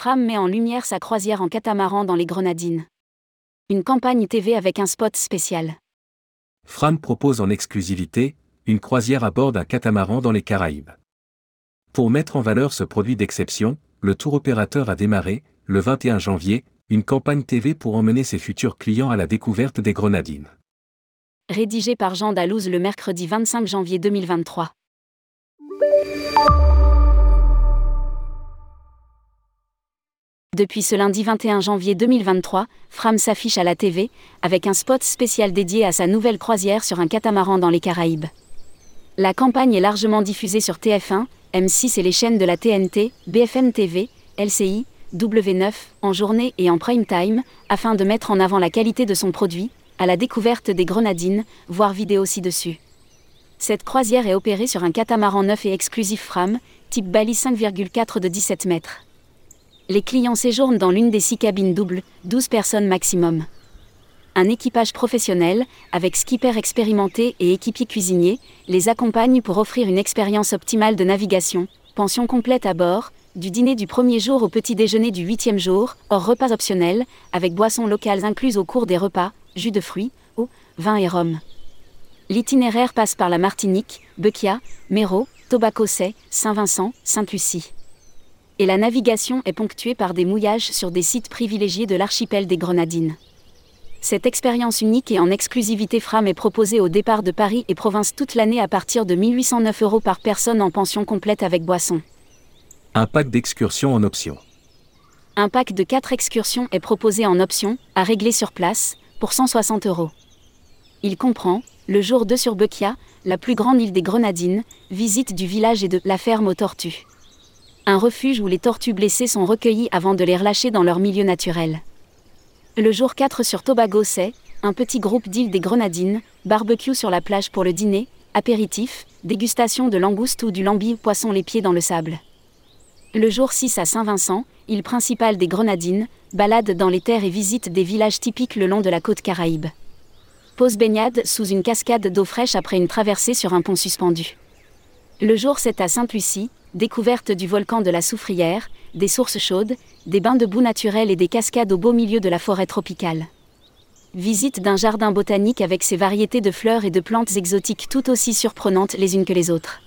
Fram met en lumière sa croisière en catamaran dans les Grenadines. Une campagne TV avec un spot spécial. Fram propose en exclusivité une croisière à bord d'un catamaran dans les Caraïbes. Pour mettre en valeur ce produit d'exception, le tour opérateur a démarré, le 21 janvier, une campagne TV pour emmener ses futurs clients à la découverte des Grenadines. Rédigé par Jean Dalouse le mercredi 25 janvier 2023. Depuis ce lundi 21 janvier 2023, Fram s'affiche à la TV, avec un spot spécial dédié à sa nouvelle croisière sur un catamaran dans les Caraïbes. La campagne est largement diffusée sur TF1, M6 et les chaînes de la TNT, BFM TV, LCI, W9, en journée et en prime time, afin de mettre en avant la qualité de son produit, à la découverte des grenadines, voir vidéo ci-dessus. Cette croisière est opérée sur un catamaran neuf et exclusif Fram, type Bali 5,4 de 17 mètres. Les clients séjournent dans l'une des six cabines doubles, 12 personnes maximum un équipage professionnel, avec skipper expérimenté et équipier cuisinier, les accompagne pour offrir une expérience optimale de navigation, pension complète à bord, du dîner du premier jour au petit déjeuner du huitième jour, hors repas optionnels, avec boissons locales incluses au cours des repas, jus de fruits, eau, vin et rhum. L'itinéraire passe par la Martinique, Bequia, Méro, Tobacco-Say, Saint-Vincent, Sainte-Lucie. Et la navigation est ponctuée par des mouillages sur des sites privilégiés de l'archipel des Grenadines. Cette expérience unique et en exclusivité Fram est proposée au départ de Paris et province toute l'année à partir de 1809 euros par personne en pension complète avec boisson. Un pack d'excursions en option. Un pack de 4 excursions est proposé en option, à régler sur place, pour 160 euros. Il comprend, le jour 2 sur Bequia, la plus grande île des Grenadines, visite du village et de la ferme aux tortues. Un refuge où les tortues blessées sont recueillies avant de les relâcher dans leur milieu naturel. Le jour 4 sur Tobago, c'est un petit groupe d'îles des Grenadines, barbecue sur la plage pour le dîner, apéritif, dégustation de langouste ou du lambi poisson les pieds dans le sable. Le jour 6 à Saint-Vincent, île principale des Grenadines, balade dans les terres et visite des villages typiques le long de la côte caraïbe. Pause baignade sous une cascade d'eau fraîche après une traversée sur un pont suspendu. Le jour 7 à Sainte-Lucie, découverte du volcan de la Soufrière, des sources chaudes, des bains de boue naturels et des cascades au beau milieu de la forêt tropicale. Visite d'un jardin botanique avec ses variétés de fleurs et de plantes exotiques tout aussi surprenantes les unes que les autres.